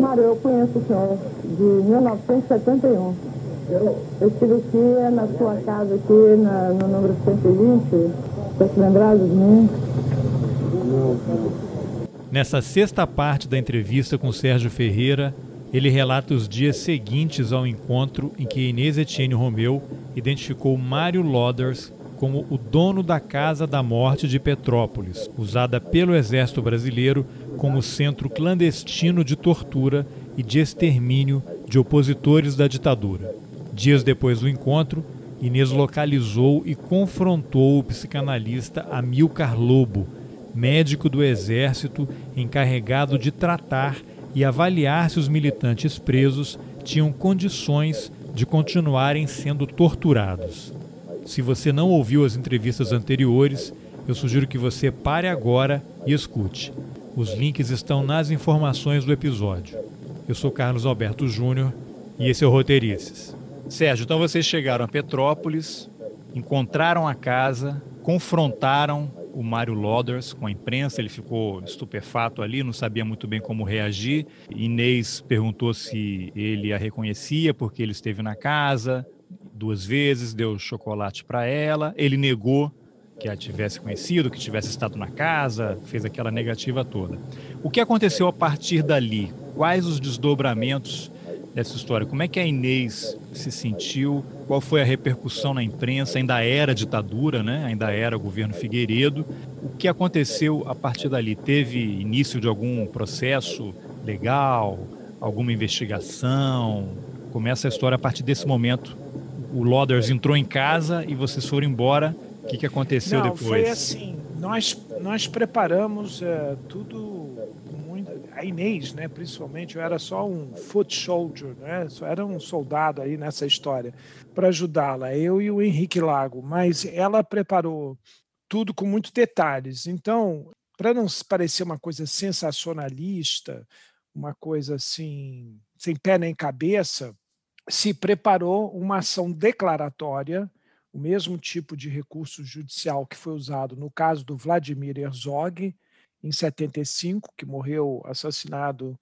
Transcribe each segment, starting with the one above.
Mário, eu conheço o senhor de 1971. Eu estive aqui na sua casa, aqui na, no número 120. Você se lembrado de mim? Nessa sexta parte da entrevista com Sérgio Ferreira, ele relata os dias seguintes ao encontro em que Inês Etienne Romeu identificou Mário Loders como o dono da Casa da Morte de Petrópolis, usada pelo Exército Brasileiro como centro clandestino de tortura e de extermínio de opositores da ditadura. Dias depois do encontro, Inês localizou e confrontou o psicanalista Amilcar Lobo, médico do Exército encarregado de tratar e avaliar se os militantes presos tinham condições de continuarem sendo torturados. Se você não ouviu as entrevistas anteriores, eu sugiro que você pare agora e escute. Os links estão nas informações do episódio. Eu sou Carlos Alberto Júnior e esse é o Roteirices. Sérgio, então vocês chegaram a Petrópolis, encontraram a casa, confrontaram o Mário Loders com a imprensa, ele ficou estupefato ali, não sabia muito bem como reagir. Inês perguntou se ele a reconhecia porque ele esteve na casa duas vezes, deu chocolate para ela, ele negou que a tivesse conhecido, que tivesse estado na casa, fez aquela negativa toda. O que aconteceu a partir dali? Quais os desdobramentos dessa história? Como é que a Inês se sentiu? Qual foi a repercussão na imprensa? Ainda era ditadura, né? Ainda era governo Figueiredo. O que aconteceu a partir dali? Teve início de algum processo legal? Alguma investigação? Começa a história a partir desse momento. O Loders entrou em casa e vocês foram embora. O que, que aconteceu Não, depois? Foi assim. Nós, nós preparamos é, tudo muito. A Inês, né, principalmente, eu era só um foot soldier, né, só era um soldado aí nessa história, para ajudá-la, eu e o Henrique Lago. Mas ela preparou tudo com muitos detalhes. Então, para não parecer uma coisa sensacionalista, uma coisa assim, sem pé nem cabeça, se preparou uma ação declaratória, o mesmo tipo de recurso judicial que foi usado no caso do Vladimir Herzog, em 75, que morreu assassinado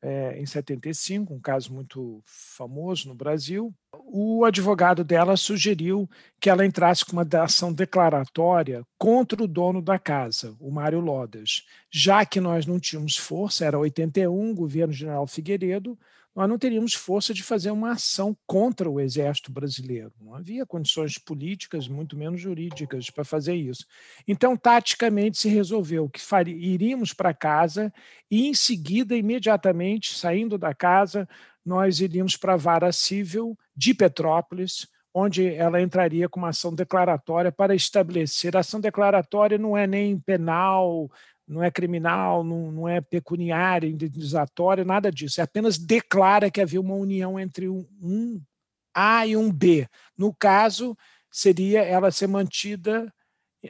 é, em 75, um caso muito famoso no Brasil. O advogado dela sugeriu que ela entrasse com uma ação declaratória contra o dono da casa, o Mário Lodas. Já que nós não tínhamos força, era 81, governo general Figueiredo, nós não teríamos força de fazer uma ação contra o exército brasileiro. Não havia condições políticas, muito menos jurídicas, para fazer isso. Então, taticamente, se resolveu que iríamos para casa e, em seguida, imediatamente, saindo da casa, nós iríamos para a vara civil de Petrópolis, onde ela entraria com uma ação declaratória para estabelecer. A ação declaratória não é nem penal, não é criminal, não, não é pecuniária, indenizatória, nada disso. É apenas declara que havia uma união entre um, um A e um B. No caso, seria ela ser mantida,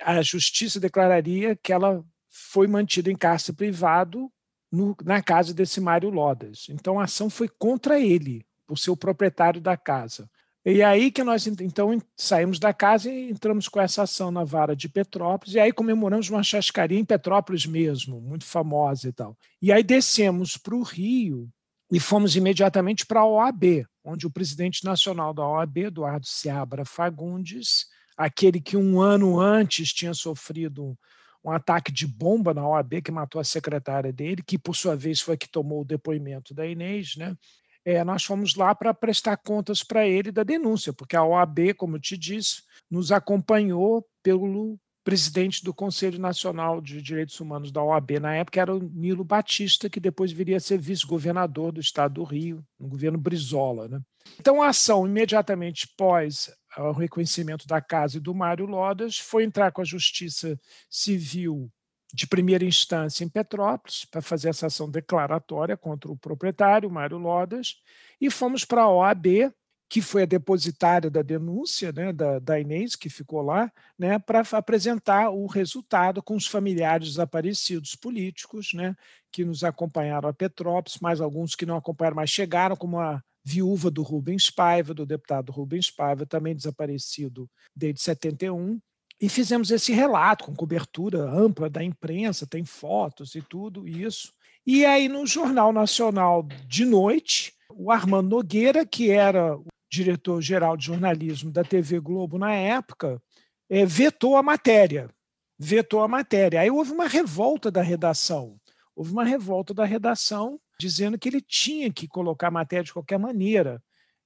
a justiça declararia que ela foi mantida em cárcere privado no, na casa desse Mário Lodas. Então a ação foi contra ele, por ser o proprietário da casa. E aí que nós então saímos da casa e entramos com essa ação na vara de Petrópolis, e aí comemoramos uma chascaria em Petrópolis mesmo, muito famosa e tal. E aí descemos para o Rio e fomos imediatamente para a OAB, onde o presidente nacional da OAB, Eduardo Seabra Fagundes, aquele que um ano antes tinha sofrido um ataque de bomba na OAB que matou a secretária dele, que por sua vez foi que tomou o depoimento da Inês, né? É, nós fomos lá para prestar contas para ele da denúncia, porque a OAB, como eu te disse, nos acompanhou pelo presidente do Conselho Nacional de Direitos Humanos da OAB, na época era o Nilo Batista, que depois viria a ser vice-governador do estado do Rio, no governo Brizola. Né? Então, a ação, imediatamente pós o reconhecimento da casa e do Mário Lodas, foi entrar com a Justiça Civil de primeira instância em Petrópolis para fazer essa ação declaratória contra o proprietário, Mário Lodas, e fomos para a OAB, que foi a depositária da denúncia né, da, da Inês, que ficou lá, né, para apresentar o resultado com os familiares desaparecidos políticos, né, que nos acompanharam a Petrópolis, mais alguns que não acompanharam, mas chegaram, como a viúva do Rubens Paiva, do deputado Rubens Paiva, também desaparecido desde 71, e fizemos esse relato com cobertura ampla da imprensa, tem fotos e tudo isso. E aí, no Jornal Nacional de noite, o Armando Nogueira, que era o diretor-geral de jornalismo da TV Globo na época, é, vetou a matéria. Vetou a matéria. Aí houve uma revolta da redação. Houve uma revolta da redação dizendo que ele tinha que colocar a matéria de qualquer maneira.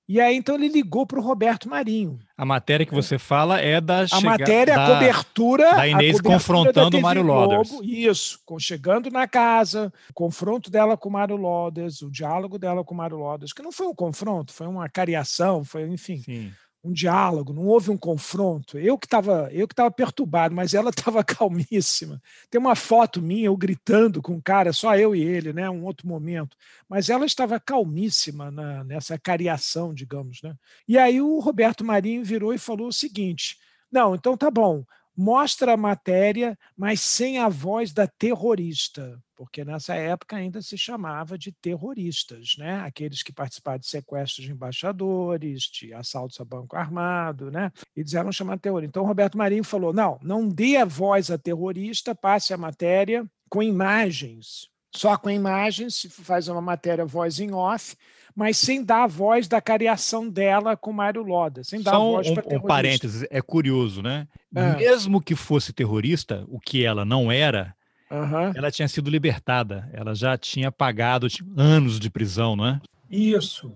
E aí, então, ele ligou para o Roberto Marinho. A matéria que você fala é da A matéria, da, a cobertura. Da Inês cobertura confrontando o Mário Loders. Isso, chegando na casa, o confronto dela com o Mário Loders, o diálogo dela com o Mário Loders, que não foi um confronto, foi uma cariação, foi, enfim. Sim um diálogo, não houve um confronto. Eu que estava, eu que estava perturbado, mas ela estava calmíssima. Tem uma foto minha eu gritando com o cara, só eu e ele, né, um outro momento. Mas ela estava calmíssima na, nessa cariação, digamos, né? E aí o Roberto Marinho virou e falou o seguinte: "Não, então tá bom mostra a matéria, mas sem a voz da terrorista, porque nessa época ainda se chamava de terroristas, né? aqueles que participaram de sequestros de embaixadores, de assaltos a banco armado, né? e eram chamados de. Então, Roberto Marinho falou: não, não dê a voz à terrorista, passe a matéria com imagens. Só com imagens, se faz uma matéria voz em off, mas sem dar a voz da cariação dela com Mário Loda, sem dar Só a voz um, para um parênteses, é curioso, né? É. Mesmo que fosse terrorista, o que ela não era, uhum. ela tinha sido libertada, ela já tinha pagado anos de prisão, não é? Isso.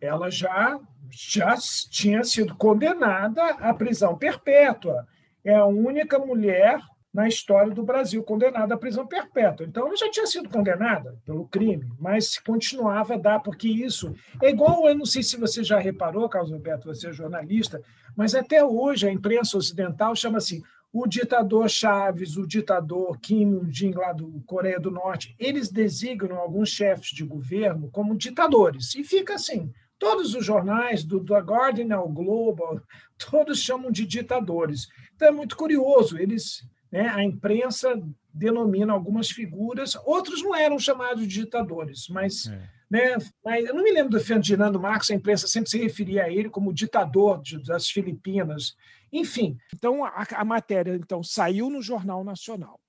Ela já, já tinha sido condenada à prisão perpétua. É a única mulher na história do Brasil, condenada à prisão perpétua. Então, ela já tinha sido condenada pelo crime, mas continuava a dar, porque isso é igual, eu não sei se você já reparou, Carlos Roberto, você é jornalista, mas até hoje a imprensa ocidental chama assim o ditador Chaves, o ditador Kim Jong-un lá do Coreia do Norte, eles designam alguns chefes de governo como ditadores. E fica assim, todos os jornais, do The Guardian ao Globo, todos chamam de ditadores. Então é muito curioso, eles né? A imprensa denomina algumas figuras, outros não eram chamados de ditadores, mas, é. né, mas eu não me lembro do Ferdinando Marcos, a imprensa sempre se referia a ele como ditador de, das Filipinas. Enfim, então a, a, matéria então saiu no Jornal Nacional.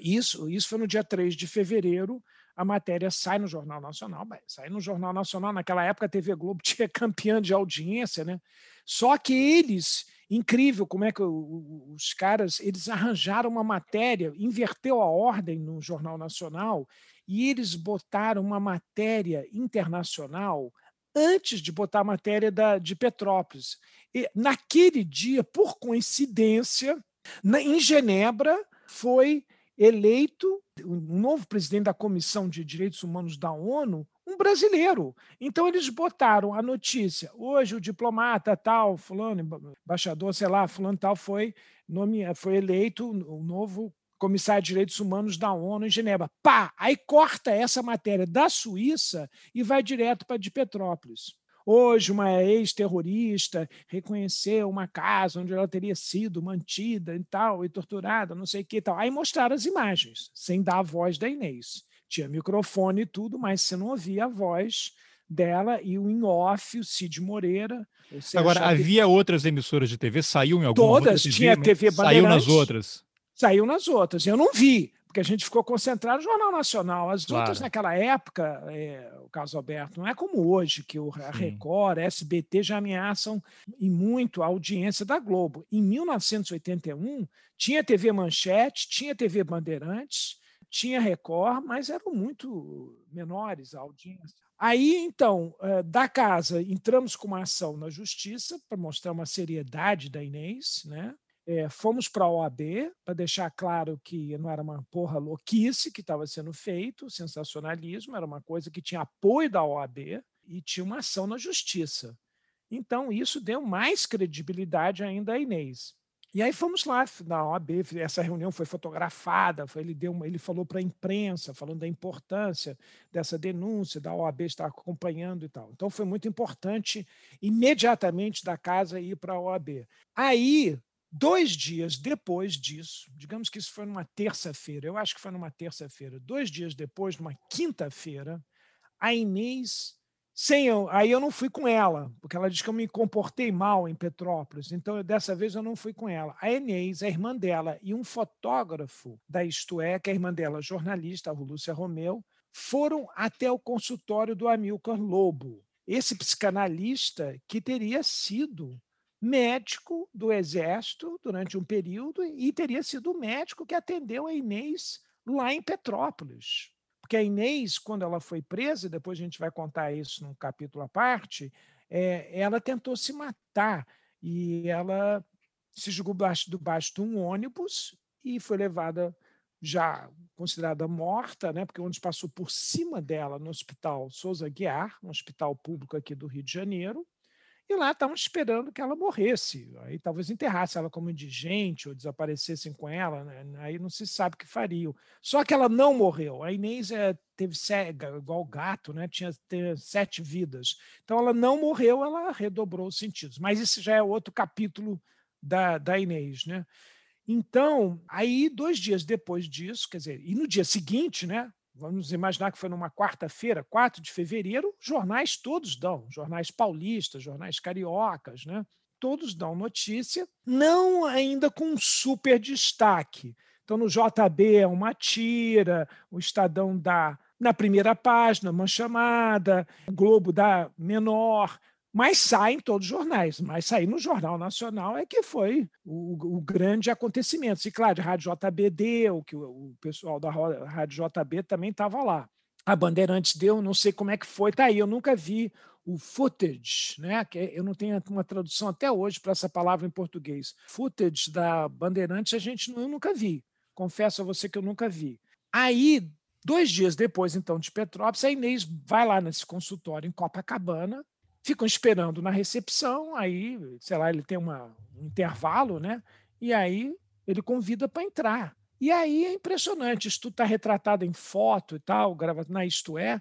Isso, isso foi no dia 3 de fevereiro, a matéria sai no Jornal Nacional, sai no Jornal Nacional, naquela época a TV Globo tinha campeã de audiência, né? Só que eles incrível como é que os caras eles arranjaram uma matéria, inverteu a ordem no Jornal Nacional e eles botaram uma matéria internacional antes de botar a matéria da, de Petrópolis. E, naquele dia, por coincidência, na, em Genebra, foi eleito um novo presidente da Comissão de Direitos Humanos da ONU, um brasileiro. Então eles botaram a notícia. Hoje o diplomata tal, fulano, embaixador, sei lá, fulano tal foi nome, foi eleito o novo comissário de direitos humanos da ONU em Genebra. Pá, aí corta essa matéria da Suíça e vai direto para de Petrópolis. Hoje, uma ex-terrorista reconheceu uma casa onde ela teria sido mantida e tal, e torturada, não sei o que e tal. Aí mostraram as imagens, sem dar a voz da Inês tinha microfone e tudo, mas você não ouvia a voz dela e o em off, o Cid Moreira. Agora, havia que... outras emissoras de TV? Saiu em alguma Todas, tinha TV Bandeirantes. Saiu nas outras? Saiu nas outras. Eu não vi, porque a gente ficou concentrado no Jornal Nacional. As claro. outras, naquela época, é, o caso Alberto, não é como hoje, que o a Record, a SBT já ameaçam e muito a audiência da Globo. Em 1981, tinha TV Manchete, tinha TV Bandeirantes, tinha Record, mas eram muito menores a audiência. Aí, então, eh, da casa, entramos com uma ação na justiça para mostrar uma seriedade da Inês, né? É, fomos para a OAB para deixar claro que não era uma porra louquice que estava sendo feito, sensacionalismo, era uma coisa que tinha apoio da OAB e tinha uma ação na justiça. Então, isso deu mais credibilidade ainda à Inês. E aí fomos lá na OAB, essa reunião foi fotografada, foi, ele, deu uma, ele falou para a imprensa, falando da importância dessa denúncia, da OAB estar acompanhando e tal. Então foi muito importante, imediatamente da casa, ir para a OAB. Aí, dois dias depois disso, digamos que isso foi numa terça-feira, eu acho que foi numa terça-feira, dois dias depois, numa quinta-feira, a Inês sem eu, aí eu não fui com ela, porque ela disse que eu me comportei mal em Petrópolis, então dessa vez eu não fui com ela. A Enês, a irmã dela, e um fotógrafo da Isto É, que é a irmã dela, jornalista, a Lúcia Romeu, foram até o consultório do Amilcar Lobo, esse psicanalista que teria sido médico do Exército durante um período e teria sido o médico que atendeu a Inês lá em Petrópolis. Porque a Inês, quando ela foi presa, e depois a gente vai contar isso num capítulo à parte, é, ela tentou se matar e ela se jogou do baixo de um ônibus e foi levada já considerada morta, né, porque o ônibus passou por cima dela no hospital Souza Guiar, um hospital público aqui do Rio de Janeiro, e lá estavam esperando que ela morresse. Aí talvez enterrasse ela como indigente ou desaparecessem com ela, né? aí não se sabe o que fariam. Só que ela não morreu. A Inês é, teve cega, igual gato, né? tinha sete vidas. Então ela não morreu, ela redobrou os sentidos. Mas isso já é outro capítulo da, da Inês. Né? Então, aí, dois dias depois disso, quer dizer, e no dia seguinte, né, vamos imaginar que foi numa quarta-feira, 4 de fevereiro, jornais todos dão, jornais paulistas, jornais cariocas, né? todos dão notícia, não ainda com super destaque. Então, no JB é uma tira, o Estadão dá na primeira página uma chamada, o Globo dá menor, mas sai em todos os jornais, mas sair no Jornal Nacional é que foi o, o grande acontecimento. E claro, a Rádio JB deu, que o, o pessoal da Rádio JB também estava lá. A Bandeirantes deu, não sei como é que foi, tá aí, eu nunca vi o footage, né? Que eu não tenho uma tradução até hoje para essa palavra em português. Footage da Bandeirantes a gente eu nunca vi. Confesso a você que eu nunca vi. Aí, dois dias depois, então, de Petrópolis, a Inês vai lá nesse consultório em Copacabana ficam esperando na recepção, aí, sei lá, ele tem uma, um intervalo, né? E aí ele convida para entrar. E aí é impressionante, isso tudo está retratado em foto e tal, gravado na Isto É.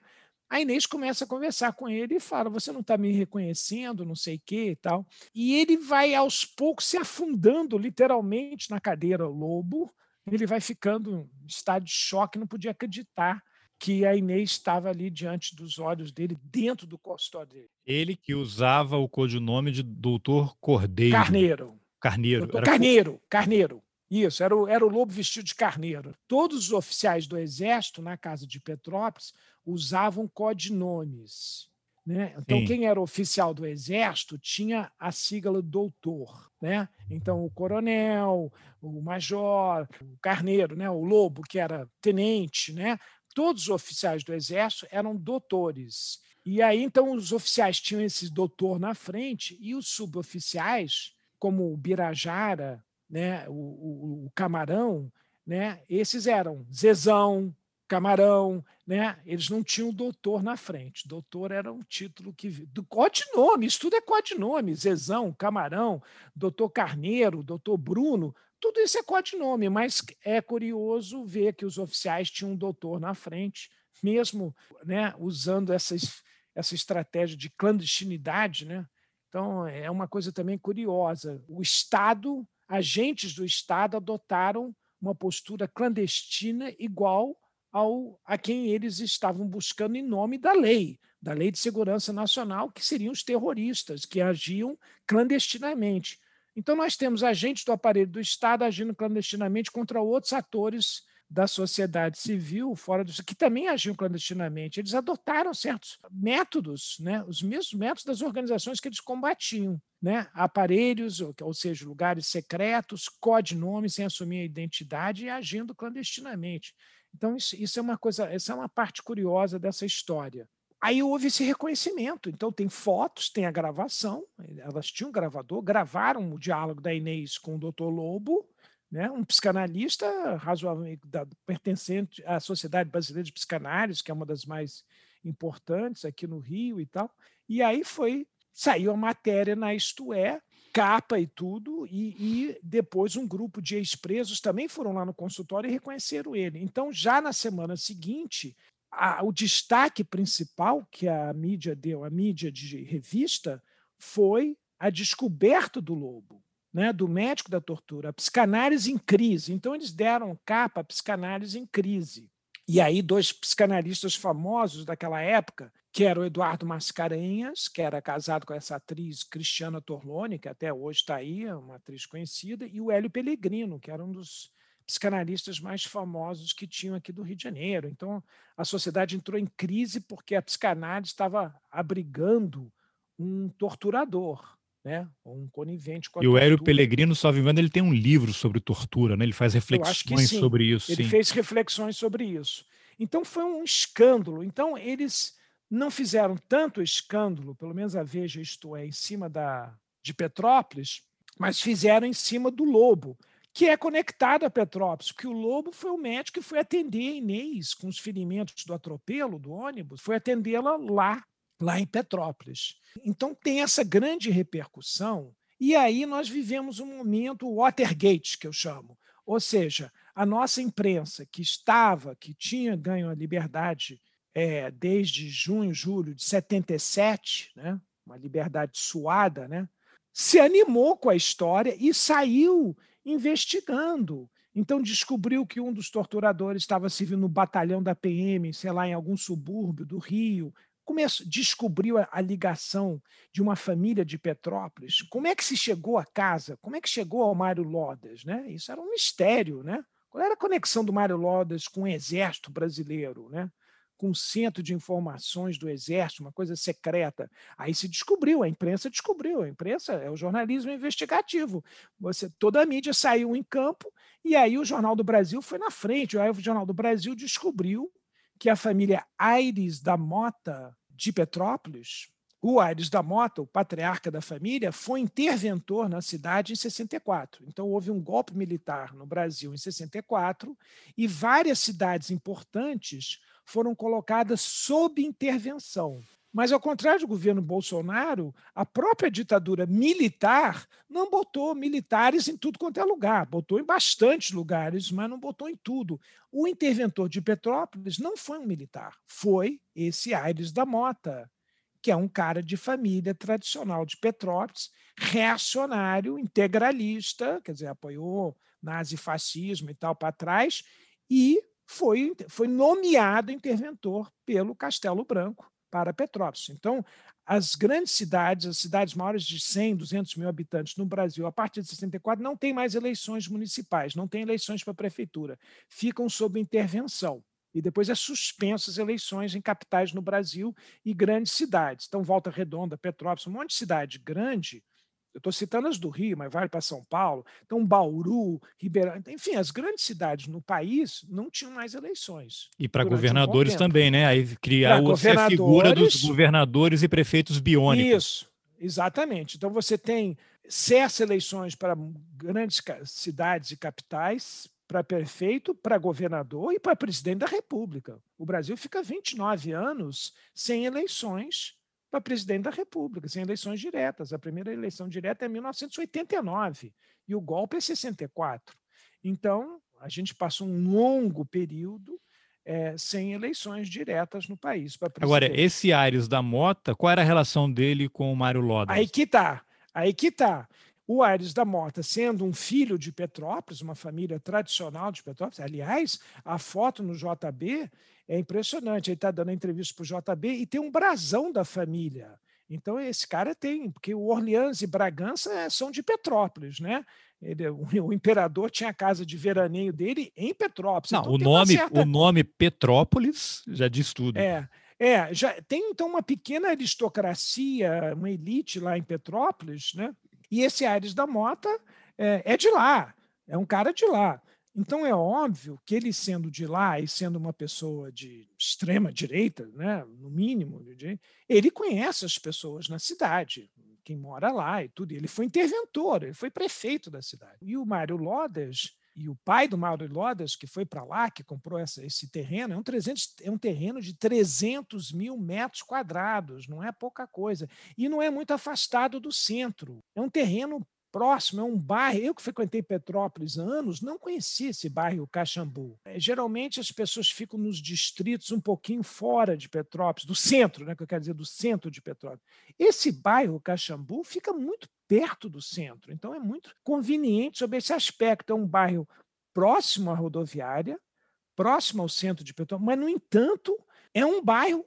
A Inês começa a conversar com ele e fala: Você não está me reconhecendo, não sei o quê e tal. E ele vai aos poucos se afundando literalmente na cadeira lobo. Ele vai ficando em estado de choque, não podia acreditar que a Inês estava ali diante dos olhos dele, dentro do consultório dele. Ele que usava o codinome de Doutor Cordeiro. Carneiro. Carneiro. Doutor Carneiro, Carneiro. Isso, era o, era o lobo vestido de carneiro. Todos os oficiais do Exército, na casa de Petrópolis, usavam codinomes. Né? Então, Sim. quem era oficial do Exército tinha a sigla doutor. Né? Então, o coronel, o major, o carneiro, né? o lobo, que era tenente, né? Todos os oficiais do Exército eram doutores. E aí, então, os oficiais tinham esse doutor na frente e os suboficiais, como o Birajara, né, o, o, o Camarão, né, esses eram Zezão, Camarão, né? Eles não tinham doutor na frente. Doutor era um título que. Do codinome, isso tudo é codinome. Zezão, Camarão, doutor Carneiro, doutor Bruno, tudo isso é codinome, mas é curioso ver que os oficiais tinham um doutor na frente, mesmo né, usando essas, essa estratégia de clandestinidade. Né? Então, é uma coisa também curiosa. O Estado, agentes do Estado adotaram uma postura clandestina igual ao, a quem eles estavam buscando em nome da lei, da Lei de Segurança Nacional, que seriam os terroristas, que agiam clandestinamente. Então, nós temos agentes do aparelho do Estado agindo clandestinamente contra outros atores da sociedade civil fora do que também agiam clandestinamente. Eles adotaram certos métodos, né, os mesmos métodos das organizações que eles combatiam, né, aparelhos, ou, seja, lugares secretos, codinomes sem assumir a identidade e agindo clandestinamente. Então isso, isso é uma coisa, essa é uma parte curiosa dessa história. Aí houve esse reconhecimento. Então, tem fotos, tem a gravação. Elas tinham um gravador, gravaram o diálogo da Inês com o Dr. Lobo, né, um psicanalista razoavelmente da, pertencente à Sociedade Brasileira de Psicanálise, que é uma das mais importantes aqui no Rio e tal. E aí foi saiu a matéria na Isto É, capa e tudo, e, e depois um grupo de ex-presos também foram lá no consultório e reconheceram ele. Então, já na semana seguinte, a, o destaque principal que a mídia deu, a mídia de revista, foi a descoberta do lobo, né, do médico da tortura, a psicanálise em crise. Então, eles deram capa a psicanálise em crise. E aí, dois psicanalistas famosos daquela época, que era o Eduardo Mascarenhas, que era casado com essa atriz Cristiana Torlone, que até hoje está aí, uma atriz conhecida, e o Hélio Pellegrino, que era um dos psicanalistas mais famosos que tinham aqui do Rio de Janeiro. Então, a sociedade entrou em crise porque a psicanálise estava abrigando um torturador, né? um conivente com a E o Hélio Pellegrino, só engano, ele tem um livro sobre tortura, né? ele faz reflexões sobre isso. Ele sim. fez reflexões sobre isso. Então, foi um escândalo. Então, eles não fizeram tanto escândalo, pelo menos a Veja, isto é, em cima da, de Petrópolis, mas fizeram em cima do Lobo, que é conectado a Petrópolis, porque o Lobo foi o médico que foi atender a Inês com os ferimentos do atropelo do ônibus, foi atendê-la lá, lá em Petrópolis. Então tem essa grande repercussão, e aí nós vivemos um momento Watergate, que eu chamo, ou seja, a nossa imprensa que estava, que tinha ganho a liberdade é, desde junho, julho de 77, né, uma liberdade suada, né, se animou com a história e saiu investigando. Então descobriu que um dos torturadores estava servindo no batalhão da PM, sei lá, em algum subúrbio do Rio. Começou, descobriu a, a ligação de uma família de Petrópolis. Como é que se chegou à casa? Como é que chegou ao Mário Lodas? Né? Isso era um mistério. Né? Qual era a conexão do Mário Lodas com o exército brasileiro? Né? Com o centro de informações do Exército, uma coisa secreta. Aí se descobriu, a imprensa descobriu, a imprensa é o jornalismo investigativo. Você, toda a mídia saiu em campo e aí o Jornal do Brasil foi na frente. Aí o Jornal do Brasil descobriu que a família Aires da Mota de Petrópolis, o Aires da Mota, o patriarca da família, foi interventor na cidade em 64. Então houve um golpe militar no Brasil em 64 e várias cidades importantes foram colocadas sob intervenção. Mas, ao contrário do governo Bolsonaro, a própria ditadura militar não botou militares em tudo quanto é lugar. Botou em bastantes lugares, mas não botou em tudo. O interventor de Petrópolis não foi um militar, foi esse Aires da Mota, que é um cara de família tradicional de Petrópolis, reacionário, integralista, quer dizer, apoiou nazifascismo e tal para trás, e foi, foi nomeado interventor pelo Castelo Branco para Petrópolis. Então, as grandes cidades, as cidades maiores de 100, 200 mil habitantes no Brasil, a partir de 64, não tem mais eleições municipais, não tem eleições para a prefeitura, ficam sob intervenção. E depois é suspenso as eleições em capitais no Brasil e grandes cidades. Então, Volta Redonda, Petrópolis, um monte de cidade grande, eu estou citando as do Rio, mas vale para São Paulo. Então, Bauru, Ribeirão, enfim, as grandes cidades no país não tinham mais eleições. E para governadores um também, né? Aí criar a figura dos governadores e prefeitos biônicos. Isso, exatamente. Então, você tem cessa eleições para grandes cidades e capitais, para prefeito, para governador e para presidente da República. O Brasil fica 29 anos sem eleições para presidente da República, sem eleições diretas. A primeira eleição direta é 1989 e o golpe é 64. Então, a gente passou um longo período é, sem eleições diretas no país. Agora, esse Aires da Mota, qual era a relação dele com o Mário Lodas? Aí que está. Aí que está. O Aires da Mota, sendo um filho de Petrópolis, uma família tradicional de Petrópolis, aliás, a foto no JB é impressionante. Ele está dando entrevista para o JB e tem um brasão da família. Então, esse cara tem, porque o Orleans e Bragança é, são de Petrópolis, né? Ele, o, o, imperador tinha a casa de veraneio dele em Petrópolis. Não, então, o, nome, certa... o nome Petrópolis já diz tudo. É, é, já tem então uma pequena aristocracia, uma elite lá em Petrópolis, né? E esse Aires da Mota é, é de lá, é um cara de lá. Então é óbvio que ele sendo de lá e sendo uma pessoa de extrema direita, né, no mínimo, ele conhece as pessoas na cidade, quem mora lá e tudo. Ele foi interventor, ele foi prefeito da cidade. E o Mário Lodas e o pai do Mauro Lodas, que foi para lá, que comprou essa, esse terreno, é um, 300, é um terreno de 300 mil metros quadrados, não é pouca coisa. E não é muito afastado do centro. É um terreno próximo, é um bairro. Eu que frequentei Petrópolis há anos, não conhecia esse bairro Caxambu. É, geralmente as pessoas ficam nos distritos um pouquinho fora de Petrópolis, do centro, né, que eu quero dizer, do centro de Petrópolis. Esse bairro Caxambu fica muito perto do centro, então é muito conveniente sobre esse aspecto. É um bairro próximo à rodoviária, próximo ao centro de Petrópolis, mas, no entanto, é um bairro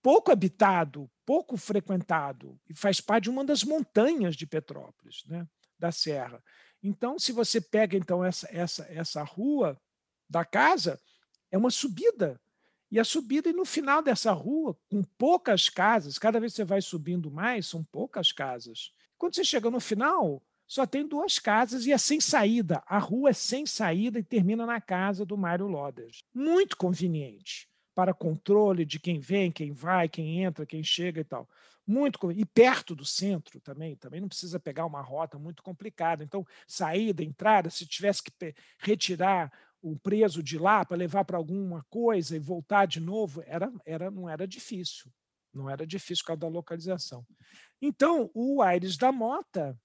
pouco habitado, pouco frequentado, e faz parte de uma das montanhas de Petrópolis. Né? da serra. Então, se você pega então essa, essa, essa rua da casa, é uma subida. E a subida, e no final dessa rua, com poucas casas, cada vez que você vai subindo mais, são poucas casas. Quando você chega no final, só tem duas casas e é sem saída. A rua é sem saída e termina na casa do Mário Lodas. Muito conveniente para controle de quem vem, quem vai, quem entra, quem chega e tal muito e perto do centro também, também não precisa pegar uma rota muito complicada. Então, saída, entrada, se tivesse que retirar o preso de lá para levar para alguma coisa e voltar de novo, era, era não era difícil. Não era difícil por causa da localização. Então, o Aires da Mota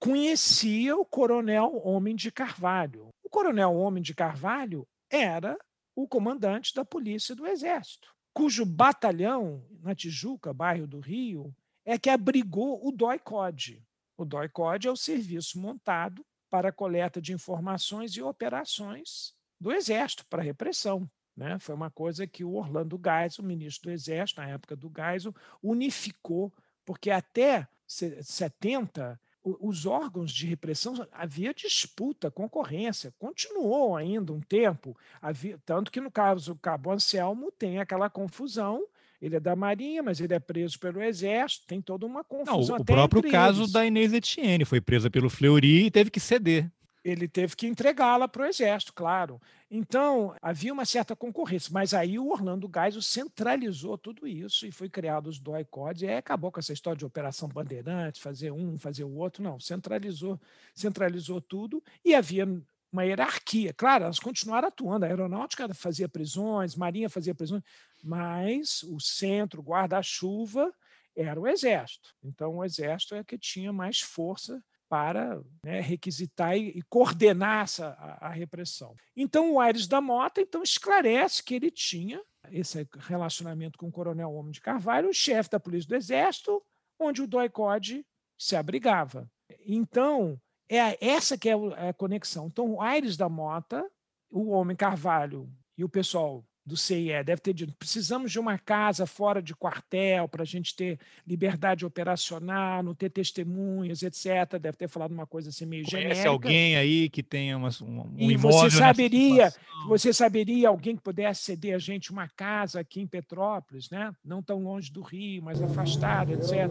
conhecia o Coronel Homem de Carvalho. O Coronel Homem de Carvalho era o comandante da Polícia do Exército cujo batalhão, na Tijuca, bairro do Rio, é que abrigou o DOI-CODE. O DOI-CODE é o serviço montado para a coleta de informações e operações do Exército para repressão. Né? Foi uma coisa que o Orlando Geisel, ministro do Exército, na época do Geisel, unificou, porque até 70 os órgãos de repressão havia disputa, concorrência, continuou ainda um tempo, havia, tanto que no caso do Cabo Anselmo tem aquela confusão. Ele é da Marinha, mas ele é preso pelo Exército, tem toda uma confusão. Não, o próprio caso eles. da Inês Etienne foi presa pelo Fleury e teve que ceder ele teve que entregá-la para o exército, claro. Então, havia uma certa concorrência, mas aí o Orlando Geisel centralizou tudo isso e foi criado os DOI Codes, e acabou com essa história de operação bandeirante, fazer um, fazer o outro, não, centralizou, centralizou tudo e havia uma hierarquia. Claro, elas continuaram atuando, a aeronáutica fazia prisões, marinha fazia prisões, mas o centro, guarda-chuva, era o exército. Então, o exército é que tinha mais força para né, requisitar e, e, coordenar essa, a, a, repressão. Então, o Aires da Mota então, esclarece que ele tinha esse relacionamento com o coronel Homem de Carvalho, o chefe da Polícia do Exército, onde o DOI-CODE se abrigava. Então, é essa que é, é a conexão. Então, o Aires da Mota, o Homem Carvalho e o pessoal do CIE deve ter dito: precisamos de uma casa fora de quartel para a gente ter liberdade operacional, não ter testemunhas, etc. Deve ter falado uma coisa assim meio Conhece genérica. alguém aí que tenha uma, um, e imóvel você saberia, você saberia alguém que pudesse ceder a gente uma casa aqui em Petrópolis, né? Não tão longe do Rio, mas afastado, etc.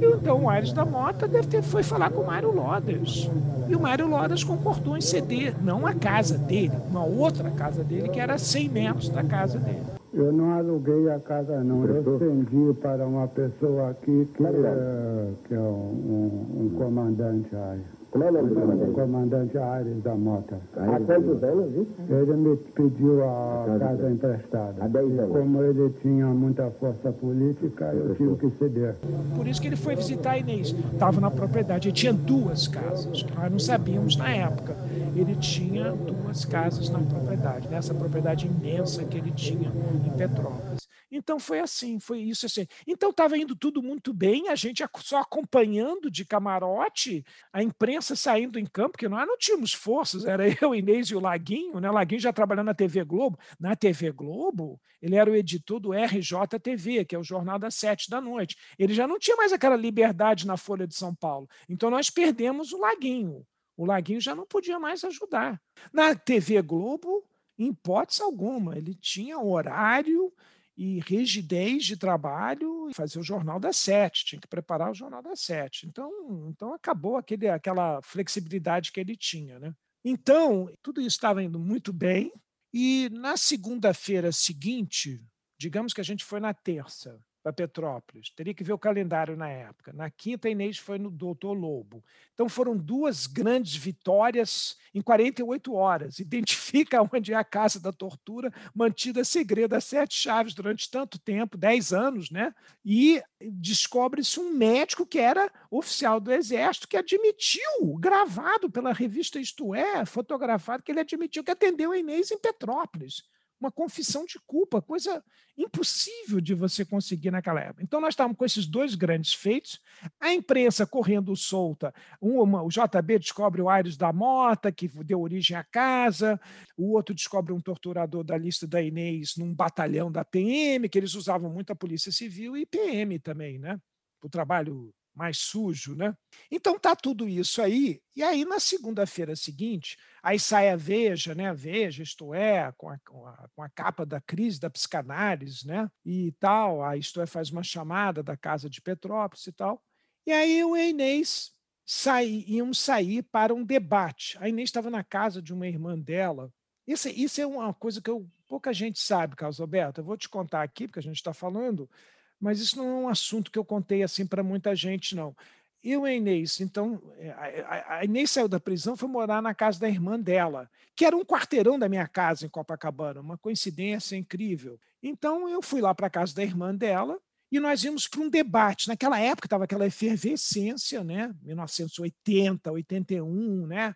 E então o Aires da Mota deve ter foi falar com o Mário Lodas. E o Mário Lodas concordou em ceder não a casa dele, uma outra casa dele que era 100 metros da casa dele. Eu não aluguei a casa, não. Eu vendi para uma pessoa aqui que, é, que é um, um comandante aí. Como é o nome do comandante? Comandante Aires da Mota. Há quantos anos isso? Ele me pediu a, a casa, casa emprestada. Há 10 anos. Como ele tinha muita força política, eu tive que ceder. Por isso que ele foi visitar a Inês. Estava na propriedade. Ele tinha duas casas, que nós não sabíamos na época. Ele tinha duas casas na propriedade, nessa propriedade imensa que ele tinha em Petrópolis. Então foi assim, foi isso assim. Então estava indo tudo muito bem, a gente só acompanhando de camarote, a imprensa saindo em campo, porque nós não tínhamos forças, era eu, Inês e o Laguinho, né? O Laguinho já trabalhando na TV Globo. Na TV Globo, ele era o editor do RJTV, que é o jornal das sete da noite. Ele já não tinha mais aquela liberdade na Folha de São Paulo. Então nós perdemos o Laguinho. O Laguinho já não podia mais ajudar. Na TV Globo, em hipótese alguma, ele tinha horário e rigidez de trabalho e fazer o jornal das sete, tinha que preparar o jornal das sete. Então, então acabou aquele, aquela flexibilidade que ele tinha. Né? Então, tudo isso estava indo muito bem, e na segunda-feira seguinte, digamos que a gente foi na terça, para Petrópolis. Teria que ver o calendário na época. Na quinta, Inês foi no Doutor Lobo. Então foram duas grandes vitórias em 48 horas. Identifica onde é a casa da tortura, mantida segredo a sete chaves durante tanto tempo, 10 anos, né? E descobre-se um médico que era oficial do Exército que admitiu, gravado pela revista Isto É, fotografado, que ele admitiu que atendeu a Inês em Petrópolis uma confissão de culpa, coisa impossível de você conseguir naquela época. Então, nós estávamos com esses dois grandes feitos, a imprensa correndo solta. Uma, o JB descobre o Aires da Mota, que deu origem à casa, o outro descobre um torturador da lista da Inês num batalhão da PM, que eles usavam muito a Polícia Civil e PM também, né? O trabalho mais sujo, né? Então tá tudo isso aí. E aí na segunda-feira seguinte, aí sai a Veja, né? A Veja, isto é, com a, com a, com a capa da crise da psicanálise, né? E tal, a isto é faz uma chamada da casa de Petrópolis e tal. E aí o Inês sai, iam sair para um debate. A Inês estava na casa de uma irmã dela. Isso, isso é uma coisa que eu, pouca gente sabe, Carlos Alberto. Eu vou te contar aqui, porque a gente está falando mas isso não é um assunto que eu contei assim para muita gente, não. Eu e a Inês, então, é, a, Inês saiu da prisão, foi morar na casa da irmã dela, que era um quarteirão da minha casa em Copacabana, uma coincidência incrível. Então, eu fui lá para a casa da irmã dela, e nós íamos para um debate. Naquela época estava aquela efervescência, né? 1980, 81, né?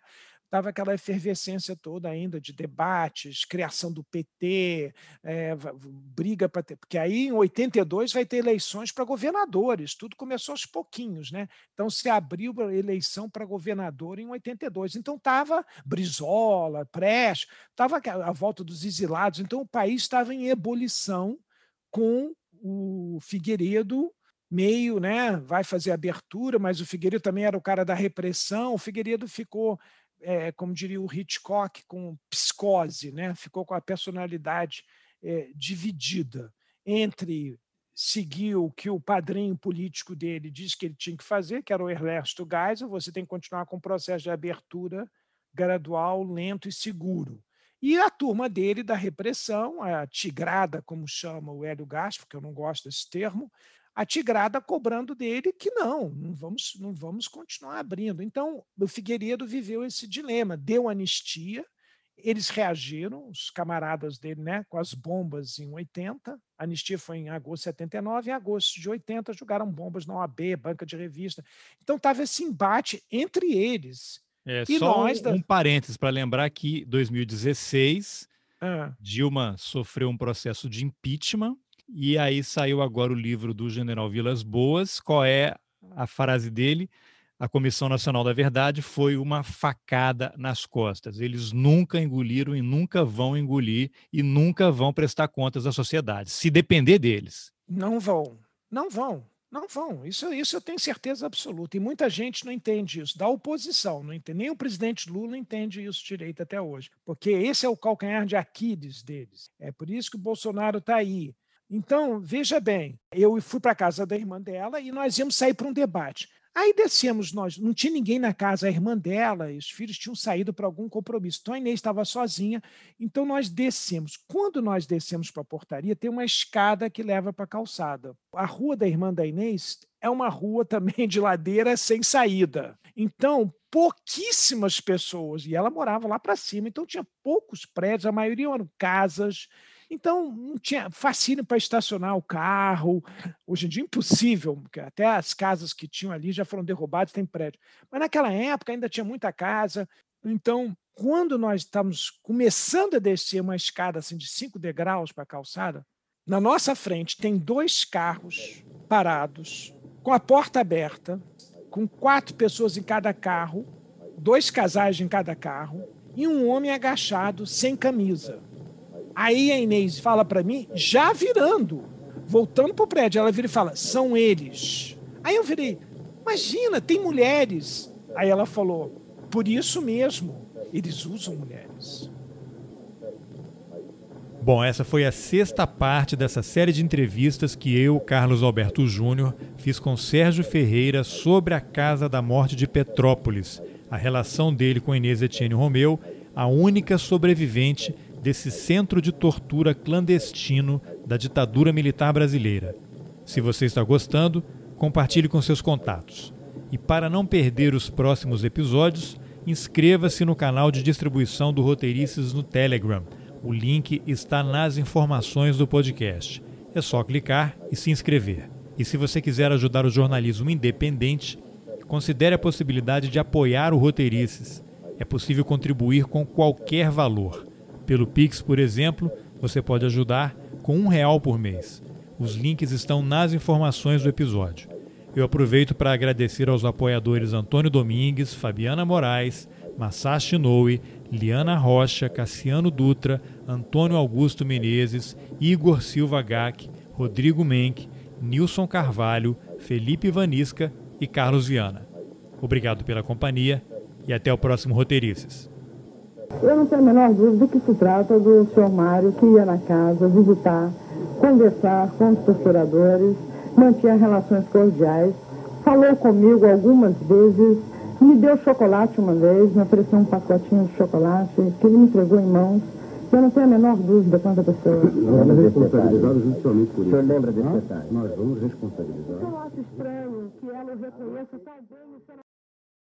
Estava aquela efervescência toda ainda de debates, criação do PT, é, eh, briga para ter. Porque aí em 82 vai ter eleições para governadores, tudo começou aos pouquinhos, né? Então se abriu a eleição para governador em 82. Então estava Brizola, Prestes, estava a volta dos exilados. Então o país estava em ebulição com o Figueiredo meio, né, vai fazer abertura, mas o Figueiredo também era o cara da repressão. O Figueiredo ficou é, como diria o Hitchcock, com psicose, né? ficou com a personalidade é, dividida entre seguir o que o padrinho político dele disse que ele tinha que fazer, que era o Ernesto Geisel, você tem que continuar com o processo de abertura gradual, lento e seguro. E a turma dele da repressão, a tigrada, como chama o Hélio Gaspar, que eu não gosto desse termo, a Tigrada cobrando dele que não, não vamos, não vamos continuar abrindo. Então, o Figueiredo viveu esse dilema, deu anistia, eles reagiram, os camaradas dele, né, com as bombas em 80, a anistia foi em agosto de 79, em agosto de 80 jogaram bombas na OAB, banca de revista. Então estava esse embate entre eles. É, e só nós, um, da... um parênteses para lembrar que 2016 ah. Dilma sofreu um processo de impeachment e aí saiu agora o livro do General Vilas Boas. Qual é a frase dele? A Comissão Nacional da Verdade foi uma facada nas costas. Eles nunca engoliram e nunca vão engolir e nunca vão prestar contas à sociedade, se depender deles. Não vão, não vão. Não vão, isso, isso eu tenho certeza absoluta. E muita gente não entende isso, da oposição, não entende. nem o presidente Lula entende isso direito até hoje, porque esse é o calcanhar de Aquiles deles. É por isso que o Bolsonaro está aí. Então, veja bem, eu fui para a casa da irmã dela e nós íamos sair para um debate. Aí descemos nós, não tinha ninguém na casa, a irmã dela e os filhos tinham saído para algum compromisso. Então a Inês estava sozinha, então nós descemos. Quando nós descemos para a portaria, tem uma escada que leva para a calçada. A rua da irmã da Inês é uma rua também de ladeira sem saída. Então, pouquíssimas pessoas, e ela morava lá para cima, então tinha poucos prédios, a maioria eram casas então, não tinha fascínio para estacionar o carro. Hoje em dia, impossível, porque até as casas que tinham ali já foram derrubadas, tem prédio. Mas naquela época ainda tinha muita casa. Então, quando nós estamos começando a descer uma escada assim, de cinco degraus para a calçada, na nossa frente tem dois carros parados, com a porta aberta, com quatro pessoas em cada carro, dois casais em cada carro, e um homem agachado, sem camisa. Aí a Inês fala para mim, já virando, voltando pro prédio, ela vira e fala: são eles. Aí eu virei: imagina, tem mulheres. Aí ela falou: por isso mesmo, eles usam mulheres. Bom, essa foi a sexta parte dessa série de entrevistas que eu, Carlos Alberto Júnior, fiz com Sérgio Ferreira sobre a Casa da Morte de Petrópolis, a relação dele com Inês Etienne Romeu, a única sobrevivente desse centro de tortura clandestino da ditadura militar brasileira. Se você está gostando, compartilhe com seus contatos. E para não perder os próximos episódios, inscreva-se no canal de distribuição do Roteirices no Telegram. O link está nas informações do podcast. É só clicar e se inscrever. E se você quiser ajudar o jornalismo independente, considere a possibilidade de apoiar o Roteirices. É possível contribuir com qualquer valor. Pelo Pix, por exemplo, você pode ajudar com um real por mês. Os links estão nas informações do episódio. Eu aproveito para agradecer aos apoiadores Antônio Domingues, Fabiana Moraes, Masashi Inoue, Liana Rocha, Cassiano Dutra, Antônio Augusto Menezes, Igor Silva Gac, Rodrigo Menck, Nilson Carvalho, Felipe Vanisca e Carlos Viana. Obrigado pela companhia e até o próximo Roteirices. Eu não tenho a menor dúvida que se trata do senhor Mário que ia na casa visitar, conversar com os torturadores mantinha relações cordiais, falou comigo algumas vezes, me deu chocolate uma vez, me ofereceu um pacotinho de chocolate que ele me entregou em mãos. Eu não tenho a menor dúvida quanto a pessoa. Nós vamos responsabilizar judicialmente por isso. O senhor lembra desse detalhe? Nós vamos responsabilizar. Eu acho estranho que ela reconheça talvez